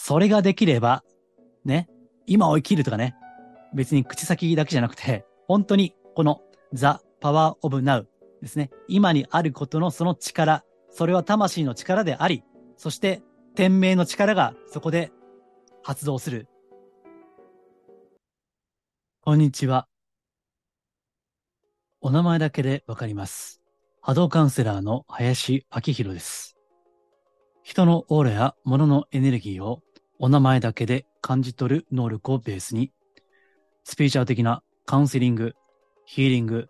それができれば、ね、今を生きるとかね、別に口先だけじゃなくて、本当にこの The Power of Now ですね。今にあることのその力、それは魂の力であり、そして天命の力がそこで発動する。こんにちは。お名前だけでわかります。波動カウンセラーの林明宏です。人のオーラや物のエネルギーをお名前だけで感じ取る能力をベースに、スピーチャー的なカウンセリング、ヒーリング、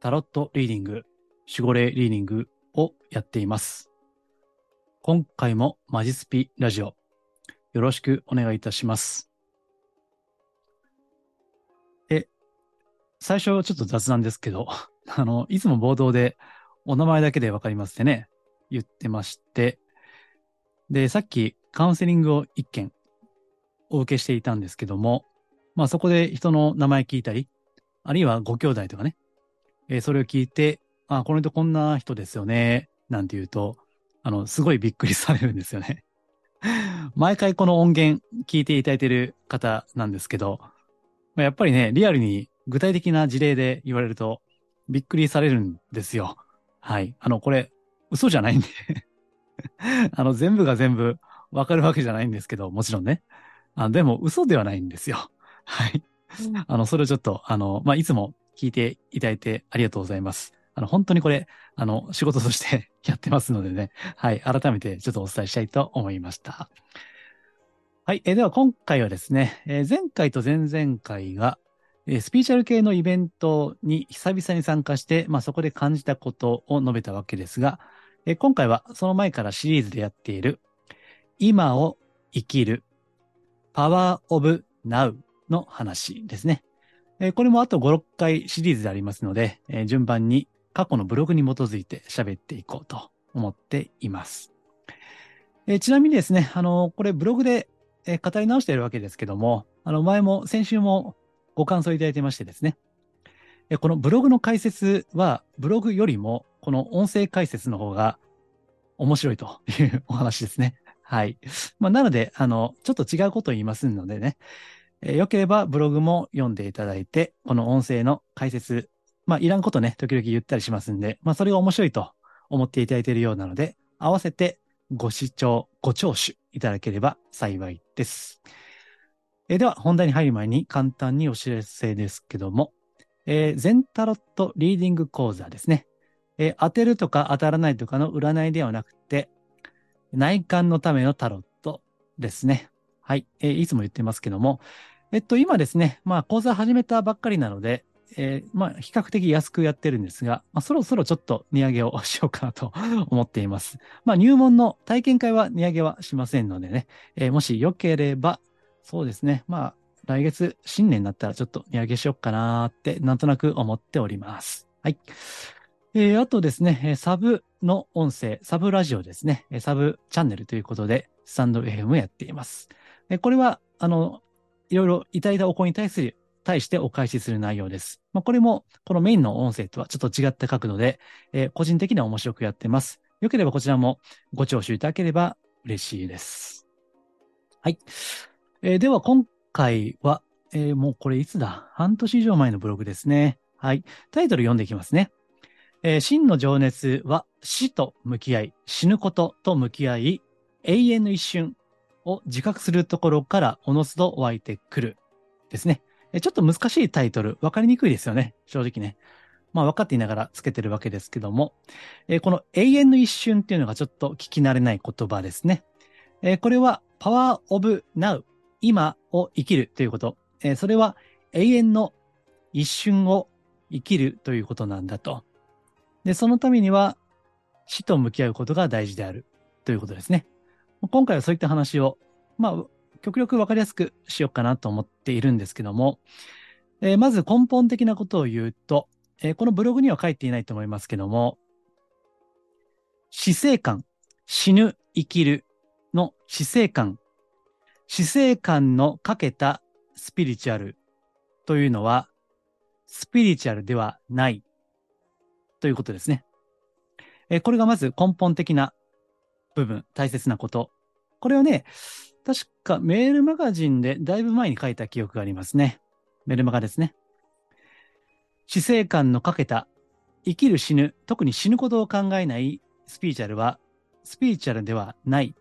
タロットリーディング、守護霊リーディングをやっています。今回もマジスピラジオ、よろしくお願いいたします。え、最初はちょっと雑なんですけど、あの、いつも冒頭でお名前だけでわかりますってね、言ってまして、で、さっきカウンセリングを一件お受けしていたんですけども、まあそこで人の名前聞いたり、あるいはご兄弟とかね、えー、それを聞いて、あ、この人こんな人ですよね、なんて言うと、あの、すごいびっくりされるんですよね。毎回この音源聞いていただいている方なんですけど、やっぱりね、リアルに具体的な事例で言われるとびっくりされるんですよ。はい。あの、これ、嘘じゃないんで あの、全部が全部わかるわけじゃないんですけど、もちろんね。あでも、嘘ではないんですよ。はい。あの、それをちょっと、あの、まあ、いつも聞いていただいてありがとうございます。あの、本当にこれ、あの、仕事として やってますのでね。はい。改めてちょっとお伝えしたいと思いました。はい。えでは、今回はですね、えー、前回と前々回が、えー、スピーチャル系のイベントに久々に参加して、まあ、そこで感じたことを述べたわけですが、えー、今回はその前からシリーズでやっている、今を生きる、パワーオブナウの話ですね。え、これもあと5、6回シリーズでありますので、え、順番に過去のブログに基づいて喋っていこうと思っています。え、ちなみにですね、あのこれブログで、え語り直しているわけですけども、あの、前も先週もご感想いただいてましてですね。このブログの解説は、ブログよりも、この音声解説の方が面白いというお話ですね。はい。まあ、なので、あの、ちょっと違うことを言いますのでね、えー、よければブログも読んでいただいて、この音声の解説、まあ、いらんことね、時々言ったりしますんで、まあ、それが面白いと思っていただいているようなので、合わせてご視聴、ご聴取いただければ幸いです。えー、では、本題に入る前に簡単にお知らせですけども、えー、全タロットリーディング講座ですね。えー、当てるとか当たらないとかの占いではなくて、内観のためのタロットですね。はい。えー、いつも言ってますけども、えっと、今ですね、まあ、講座始めたばっかりなので、えー、まあ、比較的安くやってるんですが、まあ、そろそろちょっと値上げをしようかなと 思っています。まあ、入門の体験会は値上げはしませんのでね、えー、もしよければ、そうですね。まあ、来月、新年になったらちょっと値上げしようかなって、なんとなく思っております。はい。えー、あとですね、サブの音声、サブラジオですね、サブチャンネルということで、スタンド FM をやっています。これは、あの、いろいろいただいたお声に対する、対してお返しする内容です。まあ、これも、このメインの音声とはちょっと違った角度で、えー、個人的には面白くやってます。よければこちらもご聴取いただければ嬉しいです。はい。えー、では今回は、えー、もうこれいつだ？半年以上前のブログですね。はい。タイトル読んでいきますね。えー、真の情熱は死と向き合い、死ぬことと向き合い、永遠の一瞬を自覚するところからおのずと湧いてくる。ですね。え、ちょっと難しいタイトル、わかりにくいですよね。正直ね。まあ分かっていながらつけてるわけですけども、えー、この永遠の一瞬っていうのがちょっと聞き慣れない言葉ですね。えー、これは Power of Now 今を生きるということ。えー、それは永遠の一瞬を生きるということなんだと。で、そのためには死と向き合うことが大事であるということですね。今回はそういった話を、まあ、極力わかりやすくしようかなと思っているんですけども、えー、まず根本的なことを言うと、えー、このブログには書いていないと思いますけども、死生観、死ぬ、生きるの死生観死生観のかけたスピリチュアルというのは、スピリチュアルではないということですね。えこれがまず根本的な部分、大切なこと。これをね、確かメールマガジンでだいぶ前に書いた記憶がありますね。メールマガですね。死生観のかけた生きる死ぬ、特に死ぬことを考えないスピーチャルは、スピーチャルではない。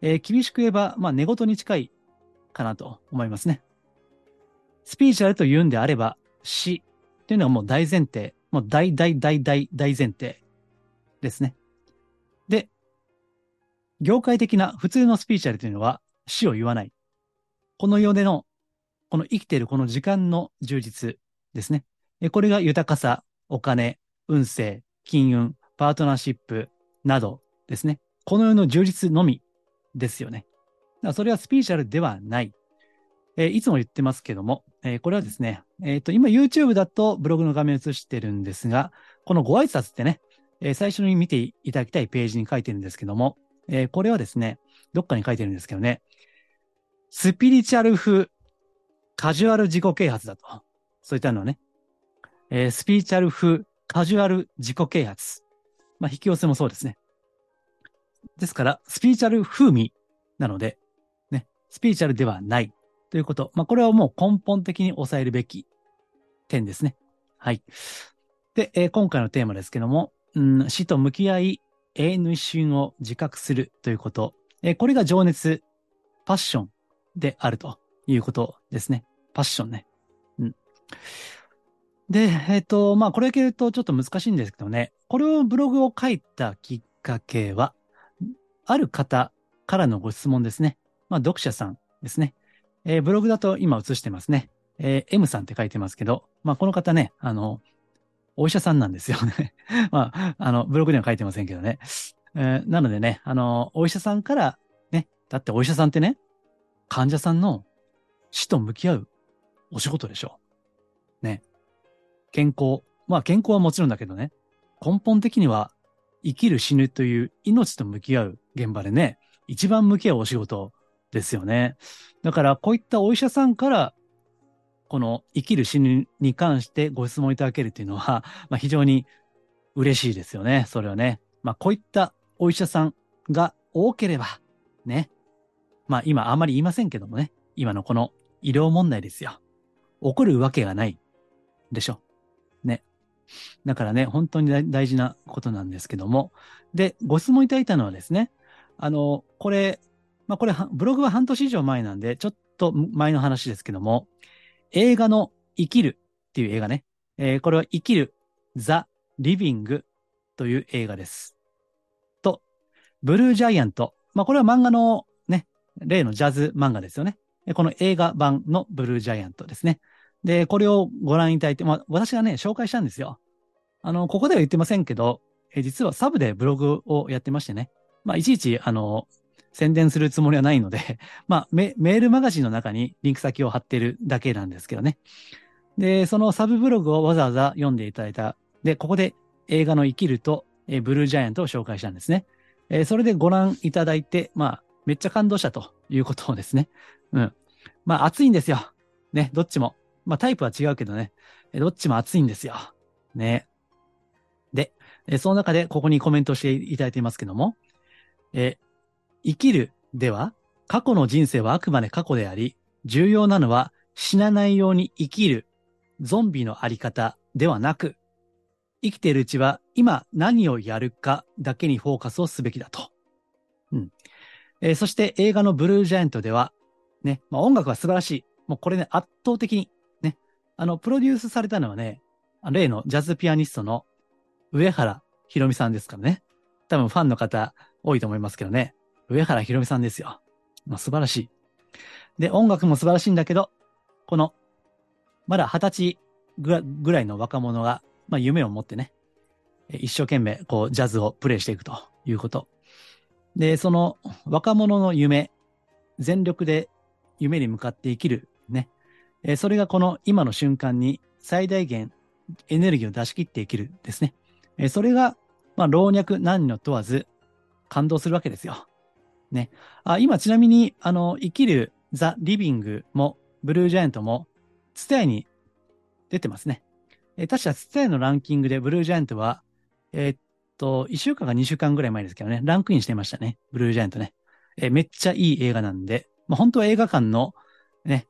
えー、厳しく言えば、まあ、寝言に近いかなと思いますね。スピーチャルと言うんであれば、死っていうのはもう大前提、もう大大大大大前提ですね。で、業界的な普通のスピーチャルというのは死を言わない。この世での、この生きているこの時間の充実ですね。これが豊かさ、お金、運勢、金運、パートナーシップなどですね。この世の充実のみですよね。だからそれはスピーチャルではない。えー、いつも言ってますけども、えー、これはですね、えっ、ー、と、今 YouTube だとブログの画面映してるんですが、このご挨拶ってね、え最初に見ていただきたいページに書いてるんですけども、えこれはですね、どっかに書いてるんですけどね、スピリチュアル風カジュアル自己啓発だと。そういったのはね、えスピリチュアル風カジュアル自己啓発。まあ、引き寄せもそうですね。ですから、スピリチュアル風味なので、ね、スピリチュアルではないということ。まあ、これはもう根本的に抑えるべき点ですね。はい。で、えー、今回のテーマですけども、うん、死と向き合い、永遠の一瞬を自覚するということ。えー、これが情熱、パッションであるということですね。パッションね。うん。で、えっ、ー、と、まあ、これだけ言うとちょっと難しいんですけどね。これをブログを書いたきっかけは、ある方からのご質問ですね。まあ、読者さんですね。えー、ブログだと今映してますね。えー、M さんって書いてますけど、まあ、この方ね、あの、お医者さんなんですよね。まあ、あの、ブログには書いてませんけどね。えー、なのでね、あの、お医者さんから、ね、だってお医者さんってね、患者さんの死と向き合うお仕事でしょ。ね。健康。まあ健康はもちろんだけどね、根本的には生きる死ぬという命と向き合う現場でね、一番向き合うお仕事ですよね。だからこういったお医者さんから、この生きる死ぬに関してご質問いただけるというのは、まあ、非常に嬉しいですよね。それはね。まあこういったお医者さんが多ければ、ね。まあ今あまり言いませんけどもね。今のこの医療問題ですよ。起こるわけがないでしょ。ね。だからね、本当に大事なことなんですけども。で、ご質問いただいたのはですね、あの、これ、まあこれ、ブログは半年以上前なんで、ちょっと前の話ですけども、映画の生きるっていう映画ね。えー、これは生きる、ザ・リビングという映画です。と、ブルージャイアント。まあこれは漫画のね、例のジャズ漫画ですよね。この映画版のブルージャイアントですね。で、これをご覧いただいて、まあ私がね、紹介したんですよ。あの、ここでは言ってませんけど、え実はサブでブログをやってましてね。まあいちいち、あの、宣伝するつもりはないので、まあメ、メールマガジンの中にリンク先を貼ってるだけなんですけどね。で、そのサブブログをわざわざ読んでいただいた。で、ここで映画の生きると、えブルージャイアントを紹介したんですね。えそれでご覧いただいて、まあ、めっちゃ感動したということをですね。うん。まあ、熱いんですよ。ね、どっちも。まあ、タイプは違うけどね。どっちも熱いんですよ。ね。で、その中でここにコメントしていただいていますけども、え生きるでは、過去の人生はあくまで過去であり、重要なのは死なないように生きるゾンビのあり方ではなく、生きているうちは今何をやるかだけにフォーカスをすべきだと。うん。えー、そして映画のブルージャイアントでは、ね、まあ、音楽は素晴らしい。もうこれね、圧倒的に、ね、あの、プロデュースされたのはね、例のジャズピアニストの上原ひろみさんですからね。多分ファンの方多いと思いますけどね。上原ひろみさんですよ。まあ、素晴らしい。で、音楽も素晴らしいんだけど、この、まだ二十歳ぐらいの若者が、まあ、夢を持ってね、一生懸命、こう、ジャズをプレイしていくということ。で、その若者の夢、全力で夢に向かって生きる、ね。えそれがこの今の瞬間に最大限エネルギーを出し切って生きるですね。えそれが、まあ、老若男女問わず感動するわけですよ。ね。あ、今ちなみに、あの、生きるザ・リビングも、ブルージャイアントも、ツタヤに出てますね。え、確かツタヤのランキングでブルージャイアントは、えー、っと、1週間か2週間ぐらい前ですけどね、ランクインしてましたね。ブルージャイアントね。え、めっちゃいい映画なんで、まあ、本当は映画館のね、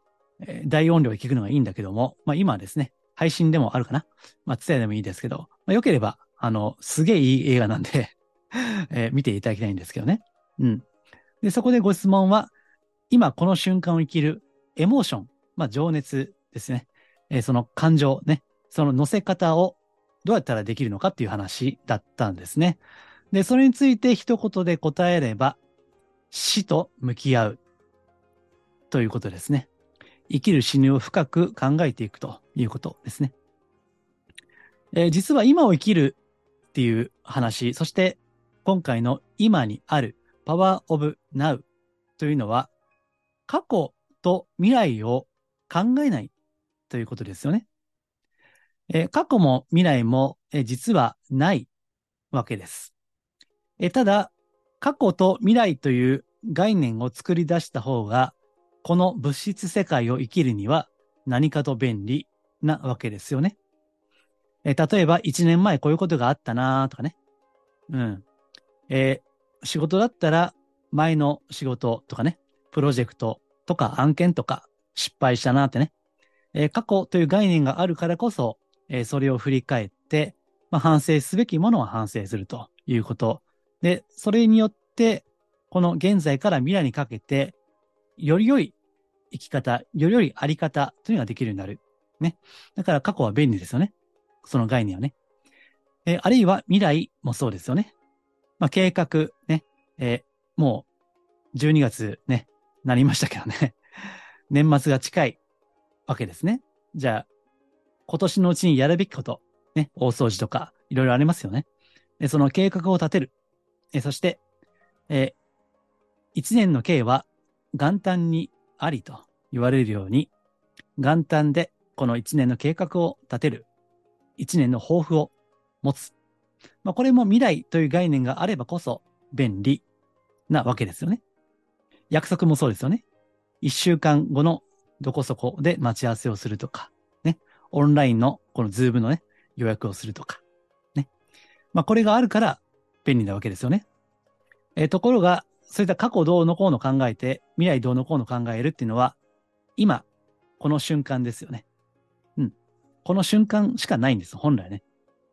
大音量で聞くのがいいんだけども、まあ、今はですね、配信でもあるかな。まあ、ツタヤでもいいですけど、まあ、よければ、あの、すげえいい映画なんで え、見ていただきたいんですけどね。うん。で、そこでご質問は、今この瞬間を生きるエモーション、まあ、情熱ですね。えー、その感情ね、その乗せ方をどうやったらできるのかっていう話だったんですね。で、それについて一言で答えれば、死と向き合うということですね。生きる死ぬを深く考えていくということですね。えー、実は今を生きるっていう話、そして今回の今にある Power of Now というのは過去と未来を考えないということですよね。え、過去も未来も、え、実はないわけです。え、ただ、過去と未来という概念を作り出した方が、この物質世界を生きるには何かと便利なわけですよね。え例えば、1年前こういうことがあったなとかね。うん。え仕事だったら、前の仕事とかね、プロジェクトとか案件とか失敗したなってね。え過去という概念があるからこそ、えそれを振り返って、まあ、反省すべきものは反省するということ。で、それによって、この現在から未来にかけて、より良い生き方、より良いあり方というのができるようになる。ね。だから過去は便利ですよね。その概念はね。えー、あるいは未来もそうですよね。まあ、計画ね。えー、もう12月ね、なりましたけどね。年末が近いわけですね。じゃあ、今年のうちにやるべきこと、ね、大掃除とか、いろいろありますよね。その計画を立てる。えそして、え一年の計は元旦にありと言われるように、元旦でこの一年の計画を立てる。一年の抱負を持つ。まあ、これも未来という概念があればこそ便利なわけですよね。約束もそうですよね。一週間後のどこそこで待ち合わせをするとか、ね。オンラインのこのズームのね、予約をするとか、ね。まあ、これがあるから便利なわけですよね。えー、ところが、そういった過去どうのこうの考えて、未来どうのこうの考えるっていうのは、今、この瞬間ですよね。うん。この瞬間しかないんです、本来ね。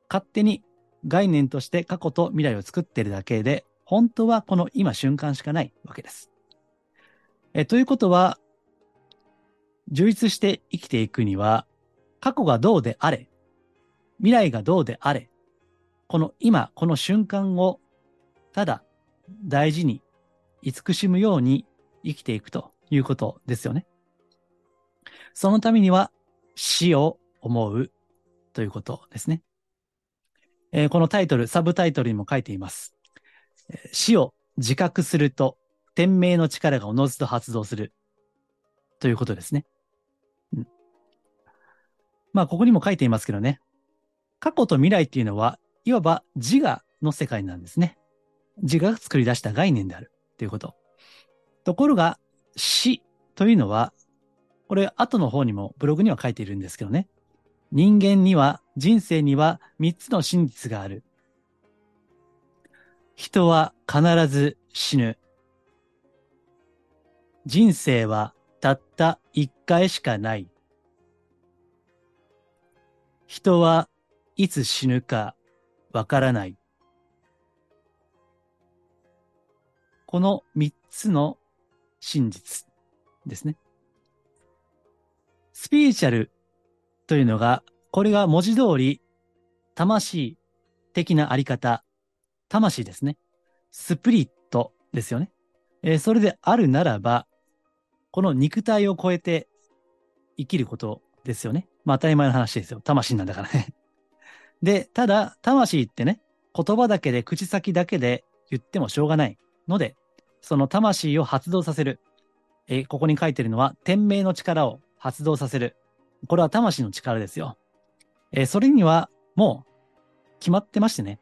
勝手に概念として過去と未来を作っているだけで、本当はこの今瞬間しかないわけです。えということは、充実して生きていくには、過去がどうであれ、未来がどうであれ、この今、この瞬間を、ただ大事に慈しむように生きていくということですよね。そのためには死を思うということですね。えー、このタイトル、サブタイトルにも書いています。死を自覚すると、天命の力がおのずと発動する。ということですね。うん、まあ、ここにも書いていますけどね。過去と未来っていうのは、いわば自我の世界なんですね。自我が作り出した概念である。ということ。ところが、死というのは、これ後の方にもブログには書いているんですけどね。人間には、人生には3つの真実がある。人は必ず死ぬ。人生はたった一回しかない。人はいつ死ぬかわからない。この3つの真実ですね。スピリチュアルというのが、これが文字通り、魂的なあり方、魂ですね。スプリットですよね。えー、それであるならば、この肉体を超えて生きることですよね。まあ当たり前の話ですよ。魂なんだからね。で、ただ、魂ってね、言葉だけで、口先だけで言ってもしょうがないので、その魂を発動させる。えー、ここに書いてるのは、天命の力を発動させる。これは魂の力ですよ。えー、それにはもう決まってましてね。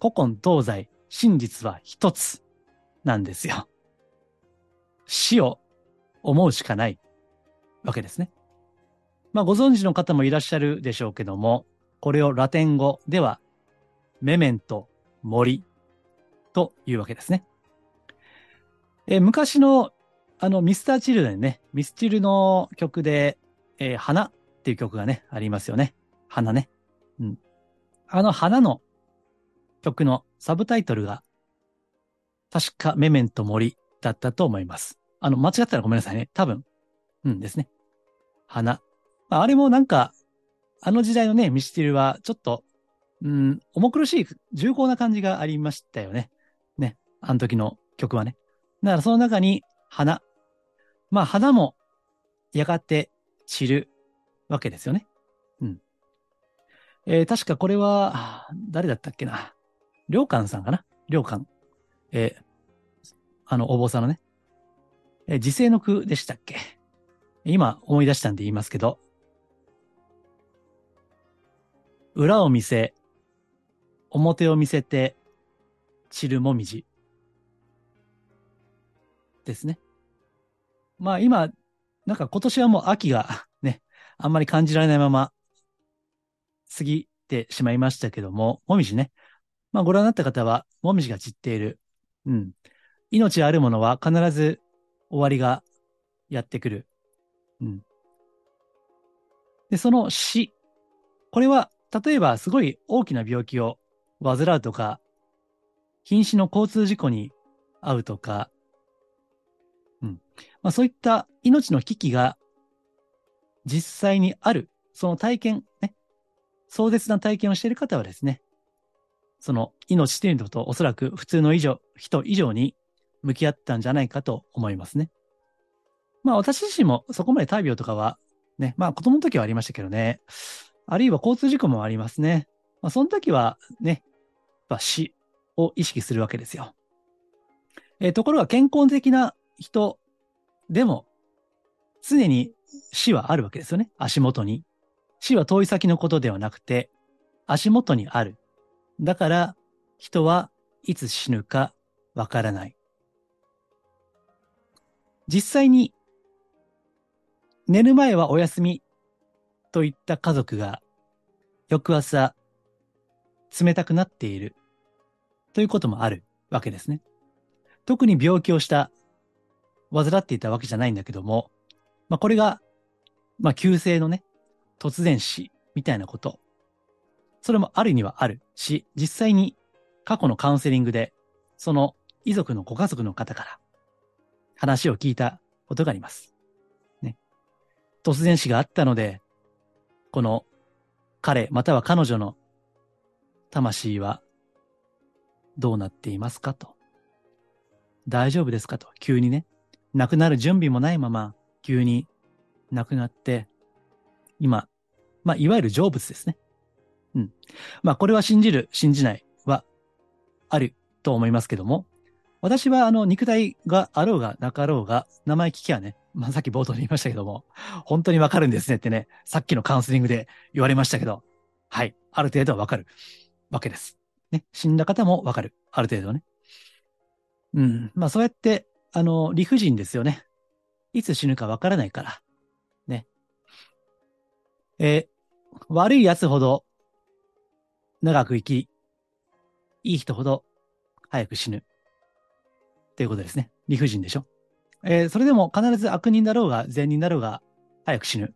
古今東西、真実は一つなんですよ。死を思うしかないわけですね。まあご存知の方もいらっしゃるでしょうけども、これをラテン語ではメメント、森というわけですね。え昔のあの、ミスターチルドンね、ミスチルの曲で、えー、花っていう曲がね、ありますよね。花ね。うん。あの花の曲のサブタイトルが、確かメメント森だったと思います。あの、間違ったらごめんなさいね。多分。うんですね。花。あ、あれもなんか、あの時代のね、ミスチルは、ちょっと、うん、重苦しい、重厚な感じがありましたよね。ね。あの時の曲はね。だからその中に、花。まあ、花も、やがて散るわけですよね。えー、確かこれは、誰だったっけな？良寛さんかな？良寛。えー、あの、お坊さんのね。えー、時世の句でしたっけ？今思い出したんで言いますけど。裏を見せ、表を見せて、散るもみじ。ですね。まあ今、なんか今年はもう秋がね、あんまり感じられないまま過ぎてしまいましたけども、もみじね。まあご覧になった方は、もみじが散っている。うん。命あるものは必ず終わりがやってくる。うん。で、その死。これは、例えばすごい大きな病気を患うとか、瀕死の交通事故に遭うとか、うん。まあそういった命の危機が実際にある、その体験、ね。壮絶な体験をしている方はですね、その命というのとおそらく普通の以上、人以上に向き合ったんじゃないかと思いますね。まあ私自身もそこまで大病とかはね、まあ子供の時はありましたけどね、あるいは交通事故もありますね。まあその時はね、まあ、死を意識するわけですよ。えー、ところが健康的な人でも常に死はあるわけですよね。足元に。死は遠い先のことではなくて足元にある。だから人はいつ死ぬかわからない。実際に寝る前はお休みといった家族が翌朝冷たくなっているということもあるわけですね。特に病気をした、患っていたわけじゃないんだけども、まあこれが、まあ急性のね、突然死みたいなこと。それもあるにはあるし、実際に過去のカウンセリングで、その遺族のご家族の方から話を聞いたことがあります。ね。突然死があったので、この彼または彼女の魂はどうなっていますかと。大丈夫ですかと。急にね。亡くなる準備もないまま、急に亡くなって、今、まあ、いわゆる成仏ですね。うん。まあ、これは信じる、信じないは、あると思いますけども、私は、あの、肉体があろうがなかろうが、名前聞きはね、まあ、さっき冒頭で言いましたけども、本当にわかるんですねってね、さっきのカウンセリングで言われましたけど、はい、ある程度はわかるわけです。ね、死んだ方もわかる。ある程度ね。うん。まあそうやって、あの、理不尽ですよね。いつ死ぬかわからないから。ね。えー、悪い奴ほど長く生き、いい人ほど早く死ぬ。っていうことですね。理不尽でしょ。えー、それでも必ず悪人だろうが善人だろうが早く死ぬ。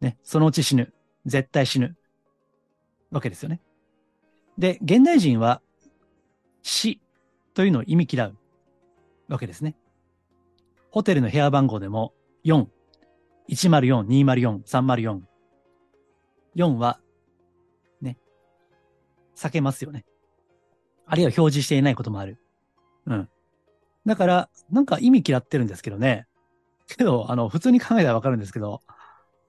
ね。そのうち死ぬ。絶対死ぬ。わけですよね。で、現代人は死というのを意味嫌うわけですね。ホテルの部屋番号でも4、104、204、304。4は、ね、避けますよね。あるいは表示していないこともある。うん。だから、なんか意味嫌ってるんですけどね。けど、あの、普通に考えたらわかるんですけど、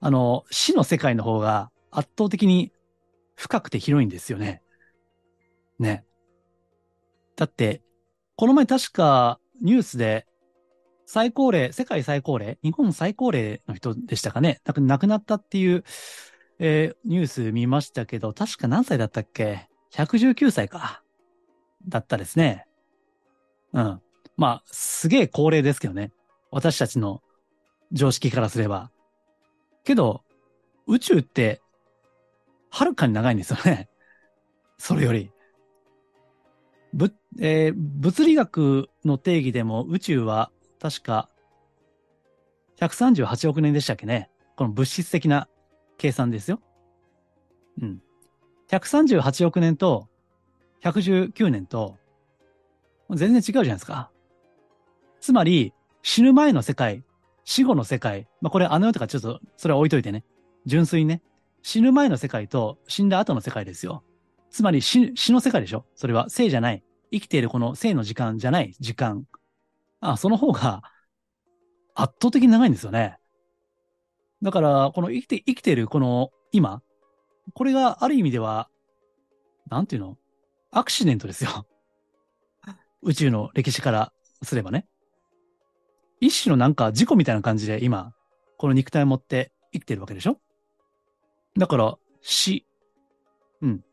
あの、死の世界の方が圧倒的に深くて広いんですよね。ね。だって、この前確かニュースで最高齢、世界最高齢、日本最高齢の人でしたかね。亡くなったっていう、えー、ニュース見ましたけど、確か何歳だったっけ ?119 歳か。だったですね。うん。まあ、すげえ高齢ですけどね。私たちの常識からすれば。けど、宇宙って、はるかに長いんですよね。それより。ぶ、えー、物理学の定義でも宇宙は確か138億年でしたっけね。この物質的な計算ですよ。うん。138億年と119年と全然違うじゃないですか。つまり、死ぬ前の世界、死後の世界、まあこれあの世とかちょっとそれは置いといてね。純粋にね。死ぬ前の世界と死んだ後の世界ですよ。つまり死死の世界でしょそれは生じゃない。生きているこの生の時間じゃない時間。あ、その方が圧倒的に長いんですよね。だから、この生きて、生きているこの今、これがある意味では、なんていうの？アクシデントですよ。宇宙の歴史からすればね。一種のなんか事故みたいな感じで今、この肉体を持って生きてるわけでしょ？だから、死。うん。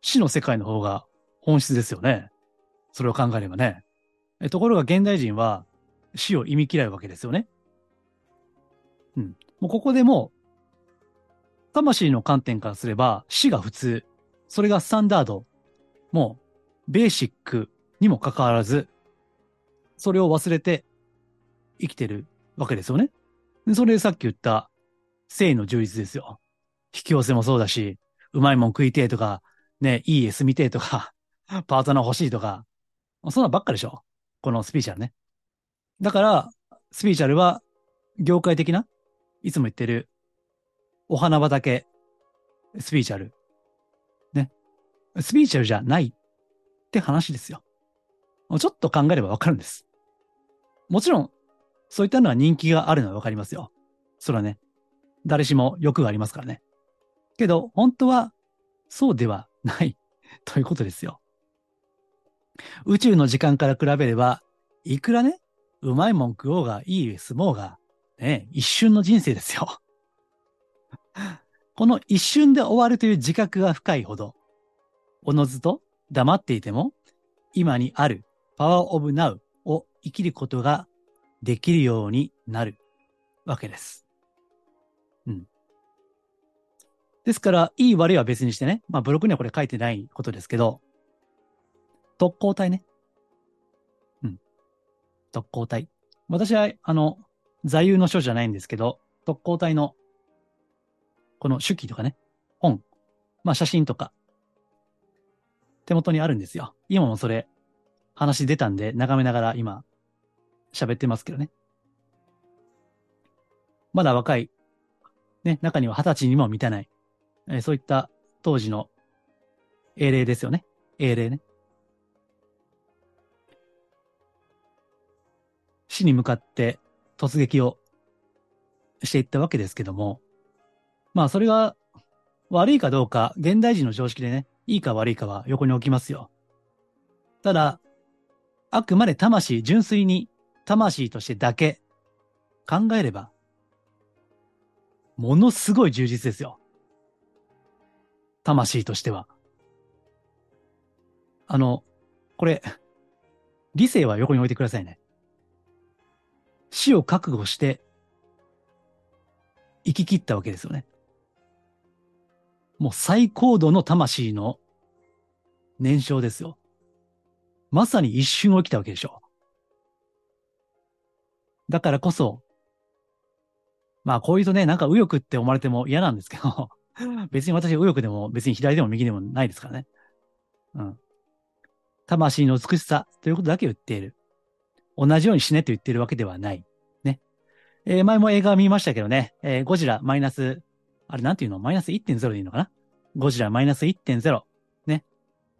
死の世界の方が本質ですよね。それを考えればね。えところが現代人は死を意味嫌うわけですよね。うん。もうここでも、魂の観点からすれば死が普通。それがスタンダード。もう、ベーシックにもかかわらず、それを忘れて生きてるわけですよね。でそれでさっき言った性の充実ですよ。引き寄せもそうだし、うまいもん食いてえとか、ね、いい絵住みてえとか、パートナー欲しいとか、そんなばっかでしょ。このスピーチャルね。だから、スピーチャルは、業界的な、いつも言ってる、お花畑、スピーチャル。ね。スピーチャルじゃないって話ですよ。ちょっと考えればわかるんです。もちろん、そういったのは人気があるのはわかりますよ。それはね、誰しも欲がありますからね。けど、本当は、そうではない ということですよ。宇宙の時間から比べれば、いくらね、うまいもん食おうが、いい相撲が、ね、一瞬の人生ですよ。この一瞬で終わるという自覚が深いほど、おのずと黙っていても、今にあるパワーオブナウを生きることができるようになるわけです。うん。ですから、いい悪いは別にしてね、まあブログにはこれ書いてないことですけど、特攻隊ね。うん。特攻隊。私は、あの、座右の書じゃないんですけど、特攻隊の、この手記とかね、本、まあ写真とか、手元にあるんですよ。今もそれ、話出たんで、眺めながら今、喋ってますけどね。まだ若い、ね、中には二十歳にも満たない、えー、そういった当時の英霊ですよね。英霊ね。死に向かって突撃をしていったわけですけども、まあそれが悪いかどうか、現代人の常識でね、いいか悪いかは横に置きますよ。ただ、あくまで魂、純粋に魂としてだけ考えれば、ものすごい充実ですよ。魂としては。あの、これ、理性は横に置いてくださいね。死を覚悟して、生き切ったわけですよね。もう最高度の魂の燃焼ですよ。まさに一瞬起きたわけでしょ。だからこそ、まあこういうとね、なんか右翼って思われても嫌なんですけど、別に私右翼でも別に左でも右でもないですからね。うん。魂の美しさということだけ言っている。同じように死ねと言ってるわけではない。ね。えー、前も映画見ましたけどね、えー、ゴジラマイナス、あれなんていうの？マイナス1.0でいいのかな？ゴジラマイナス1.0。ね。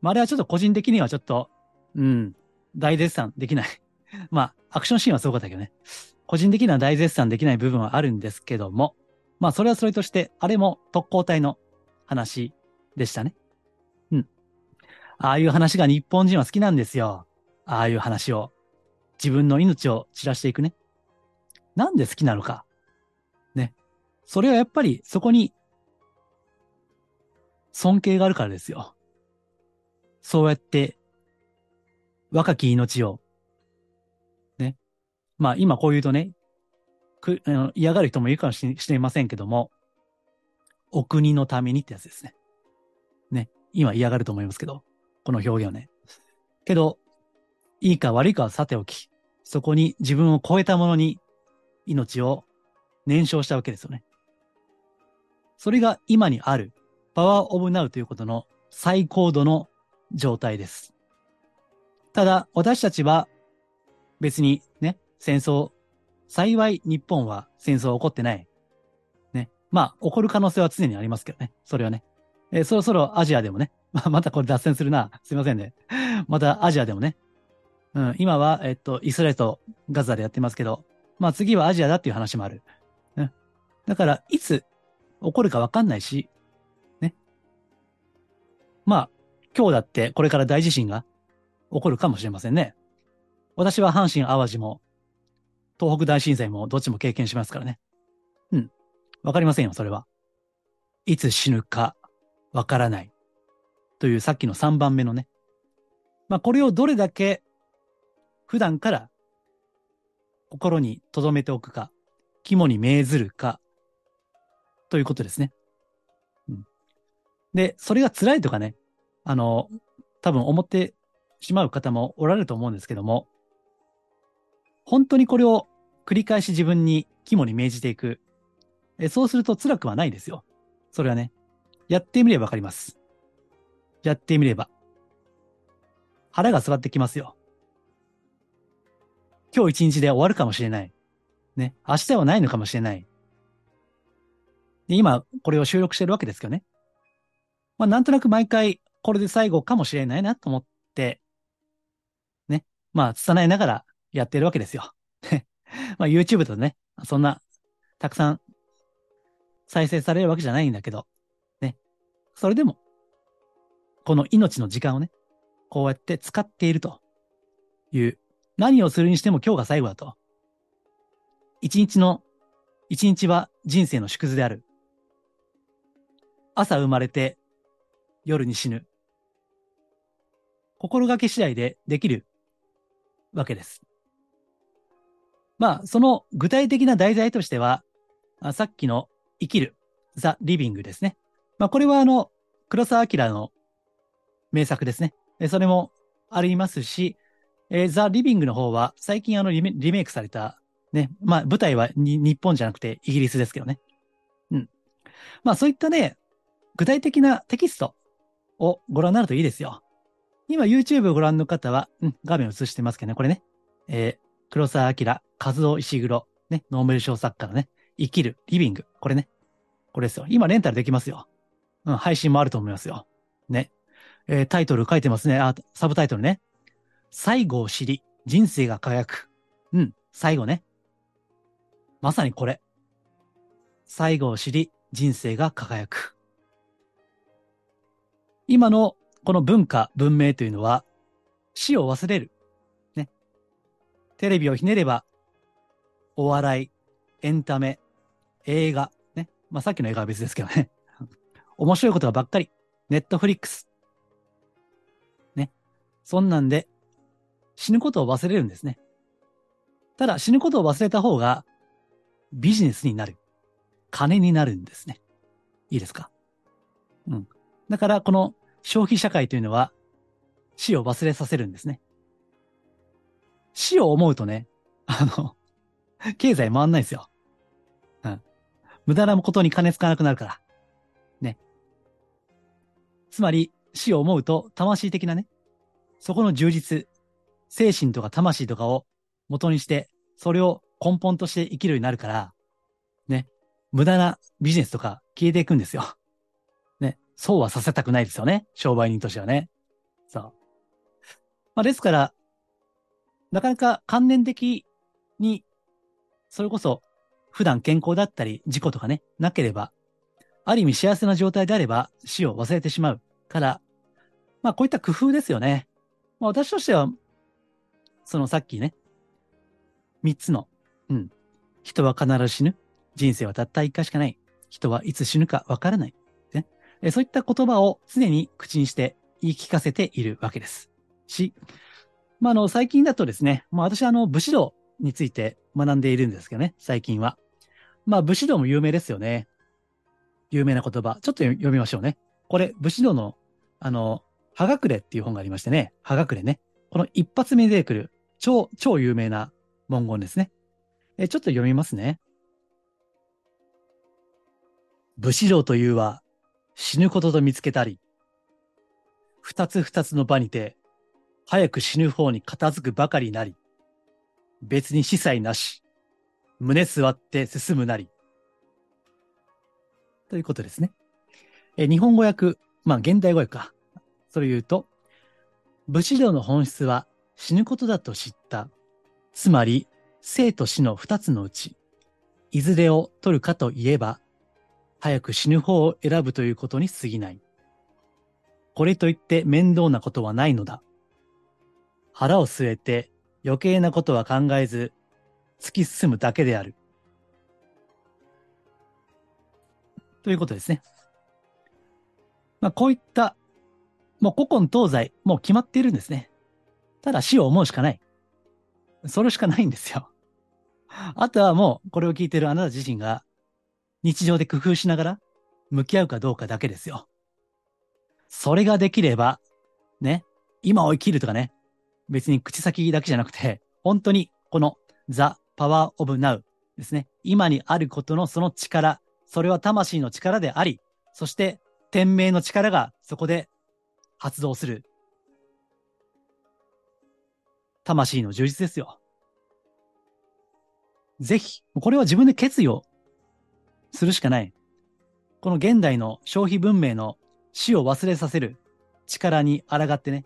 まあ、あれはちょっと個人的にはちょっと、うん、大絶賛できない まあ、アクションシーンはすごかったけどね。個人的には大絶賛できない部分はあるんですけども、まあ、それはそれとして、あれも特攻隊の話でしたね。うん。ああいう話が日本人は好きなんですよ。ああいう話を。自分の命を散らしていくね。なんで好きなのか。ね。それはやっぱりそこに尊敬があるからですよ。そうやって若き命をね。まあ今こう言うとね、く嫌がる人もいるかもしれませんけども、お国のためにってやつですね。ね。今嫌がると思いますけど、この表現をね。けど、いいか悪いかはさておき、そこに自分を超えたものに命を燃焼したわけですよね。それが今にあるパワーオブナウということの最高度の状態です。ただ、私たちは別にね、戦争、幸い日本は戦争は起こってない。ね。まあ、起こる可能性は常にありますけどね。それはね。えー、そろそろアジアでもね、ままたこれ脱線するな。すいませんね。またアジアでもね。うん、今は、えっと、イスラエルとガザでやってますけど、まあ次はアジアだっていう話もある。ね、だから、いつ起こるかわかんないし、ね。まあ、今日だってこれから大地震が起こるかもしれませんね。私は阪神淡路も、東北大震災もどっちも経験しますからね。うん。わかりませんよ、それは。いつ死ぬかわからない。というさっきの3番目のね。まあ、これをどれだけ普段から心に留めておくか、肝に銘ずるか、ということですね。うん。で、それが辛いとかね、あの、多分思ってしまう方もおられると思うんですけども、本当にこれを繰り返し自分に肝に銘じていく。えそうすると辛くはないですよ。それはね、やってみればわかります。やってみれば。腹が座ってきますよ。今日一日で終わるかもしれない。ね。明日はないのかもしれない。で今、これを収録してるわけですけどね。まあ、なんとなく毎回、これで最後かもしれないなと思って、ね。まあ、拙いながらやってるわけですよ。まあ、YouTube とね、そんな、たくさん再生されるわけじゃないんだけど、ね。それでも、この命の時間をね、こうやって使っているという、何をするにしても今日が最後だと。一日の、一日は人生の縮図である。朝生まれて夜に死ぬ。心がけ次第でできるわけです。まあ、その具体的な題材としては、さっきの生きる、ザ・リビングですね。まあ、これはあの、黒沢明の名作ですね。それもありますし、えー、ザ・リビングの方は最近あのリメリメイクされた、ね、まあ舞台は日本じゃなくてイギリスですけどね。うん。まあそういったね、具体的なテキストをご覧になるといいですよ。今 YouTube をご覧の方は、うん、画面映してますけどね、これね。えー、黒沢明、和夫石黒、ね、ノーベル賞作家のね、生きる、リビング、これね。これですよ。今レンタルできますよ。うん、配信もあると思いますよ。ね。えー、タイトル書いてますね。あ、サブタイトルね。最後を知り、人生が輝く。うん、最後ね。まさにこれ。最後を知り、人生が輝く。今のこの文化、文明というのは、死を忘れる。ね。テレビをひねれば、お笑い、エンタメ、映画、ね。まあさっきの映画は別ですけどね。面白いことばっかり。ネットフリックス、ねそんなんで死ぬことを忘れるんですね。ただ死ぬことを忘れた方がビジネスになる。金になるんですね。いいですか？うん。だからこの消費社会というのは死を忘れさせるんですね。死を思うとね、あの、経済回んないですよ。うん。無駄なことに金使わなくなるから。ね。つまり死を思うと魂的なね、そこの充実、精神とか魂とかを元にして、それを根本として生きるようになるから、ね、無駄なビジネスとか消えていくんですよ。ね、そうはさせたくないですよね。商売人としてはね。そう。まあ、ですから、なかなか関連的に、それこそ普段健康だったり事故とかね、なければ、ある意味幸せな状態であれば死を忘れてしまうから、まあこういった工夫ですよね。まあ、私としては、そのさっきね、三つの、うん。人は必ず死ぬ。人生はたった一回しかない。人はいつ死ぬかわからない。ね。えそういった言葉を常に口にして言い聞かせているわけです。し、まあ、あの、最近だとですね、まあ、私はあの、武士道について学んでいるんですけどね、最近は。まあ、武士道も有名ですよね。有名な言葉。ちょっと読みましょうね。これ、武士道の、あの、はがくれっていう本がありましてね、はがくれね。この一発目に出てくる超、超有名な文言ですね。えちょっと読みますね。武士道というは死ぬことと見つけたり、二つ二つの場にて、早く死ぬ方に片付くばかりなり、別に司祭なし、胸座って進むなり。ということですね。え日本語訳、まあ現代語訳か。それ言うと、武士道の本質は死ぬことだと知った。つまり、生と死の二つのうち、いずれを取るかといえば、早く死ぬ方を選ぶということに過ぎない。これといって面倒なことはないのだ。腹を据えて余計なことは考えず、突き進むだけである。ということですね。まあ、こういった、もう古今東西、もう決まっているんですね。ただ死を思うしかない。それしかないんですよ。あとはもう、これを聞いてるあなた自身が、日常で工夫しながら、向き合うかどうかだけですよ。それができれば、ね、今を生きるとかね、別に口先だけじゃなくて、本当にこの The Power of Now ですね。今にあることのその力、それは魂の力であり、そして天命の力がそこで発動する魂の充実ですよ。ぜひ、これは自分で決意をするしかない。この現代の消費文明の死を忘れさせる力に抗ってね、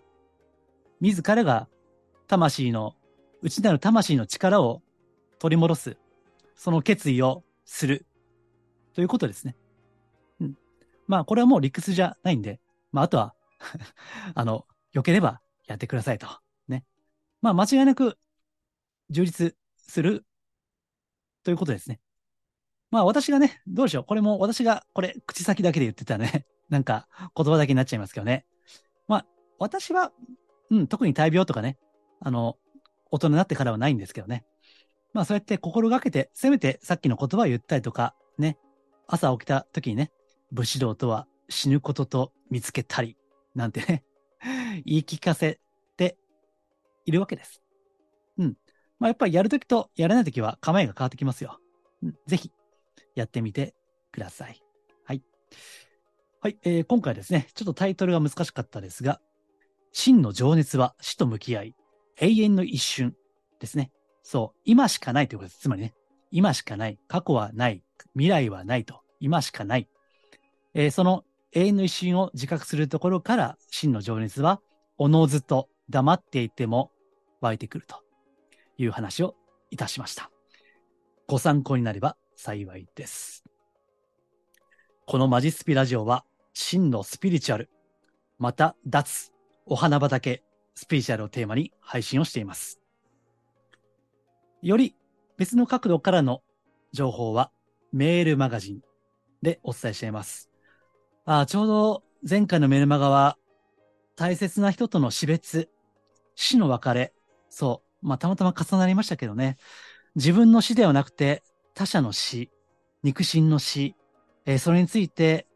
自らが魂の、内なる魂の力を取り戻す、その決意をする、ということですね。うん。まあ、これはもう理屈じゃないんで、まあ、あとは あの、良ければやってくださいと。まあ、間違いなく充実するということですね。まあ、私がね、どうでしょう。これも私が、これ、口先だけで言ってたね。なんか、言葉だけになっちゃいますけどね。まあ、私は、うん、特に大病とかね、あの、大人になってからはないんですけどね。まあ、そうやって心がけて、せめてさっきの言葉を言ったりとか、ね、朝起きた時にね、武士道とは死ぬことと見つけたり、なんてね、言い聞かせいるわけです。うん。まあ、やっぱりやるときとやらないときは構えが変わってきますよ。うん、ぜひ、やってみてください。はい。はい、えー、今回ですね、ちょっとタイトルが難しかったですが、真の情熱は死と向き合い、永遠の一瞬ですね。そう、今しかないということです。つまりね、今しかない、過去はない、未来はないと、今しかない。えー、その永遠の一瞬を自覚するところから、真の情熱は、おのずと黙っていても湧いてくるという話をいたしました。ご参考になれば幸いです。このマジスピラジオは真のスピリチュアル、また脱、お花畑、スピリチュアルをテーマに配信をしています。より別の角度からの情報はメールマガジンでお伝えしています。あちょうど前回のメルマガは大切な人との死別、死の別れ、そう。まあ、たまたま重なりましたけどね。自分の死ではなくて、他者の死、肉親の死、えー、それについて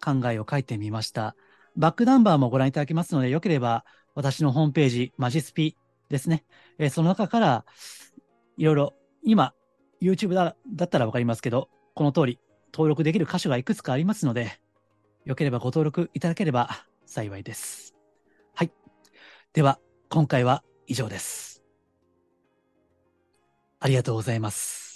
考えを書いてみました。バックナンバーもご覧いただけますので、よければ私のホームページ、マジスピですね。えー、その中から、いろいろ、今、YouTube だだったらわかりますけど、この通り、登録できる箇所がいくつかありますので、よければご登録いただければ幸いです。はい。では、今回は以上です。ありがとうございます。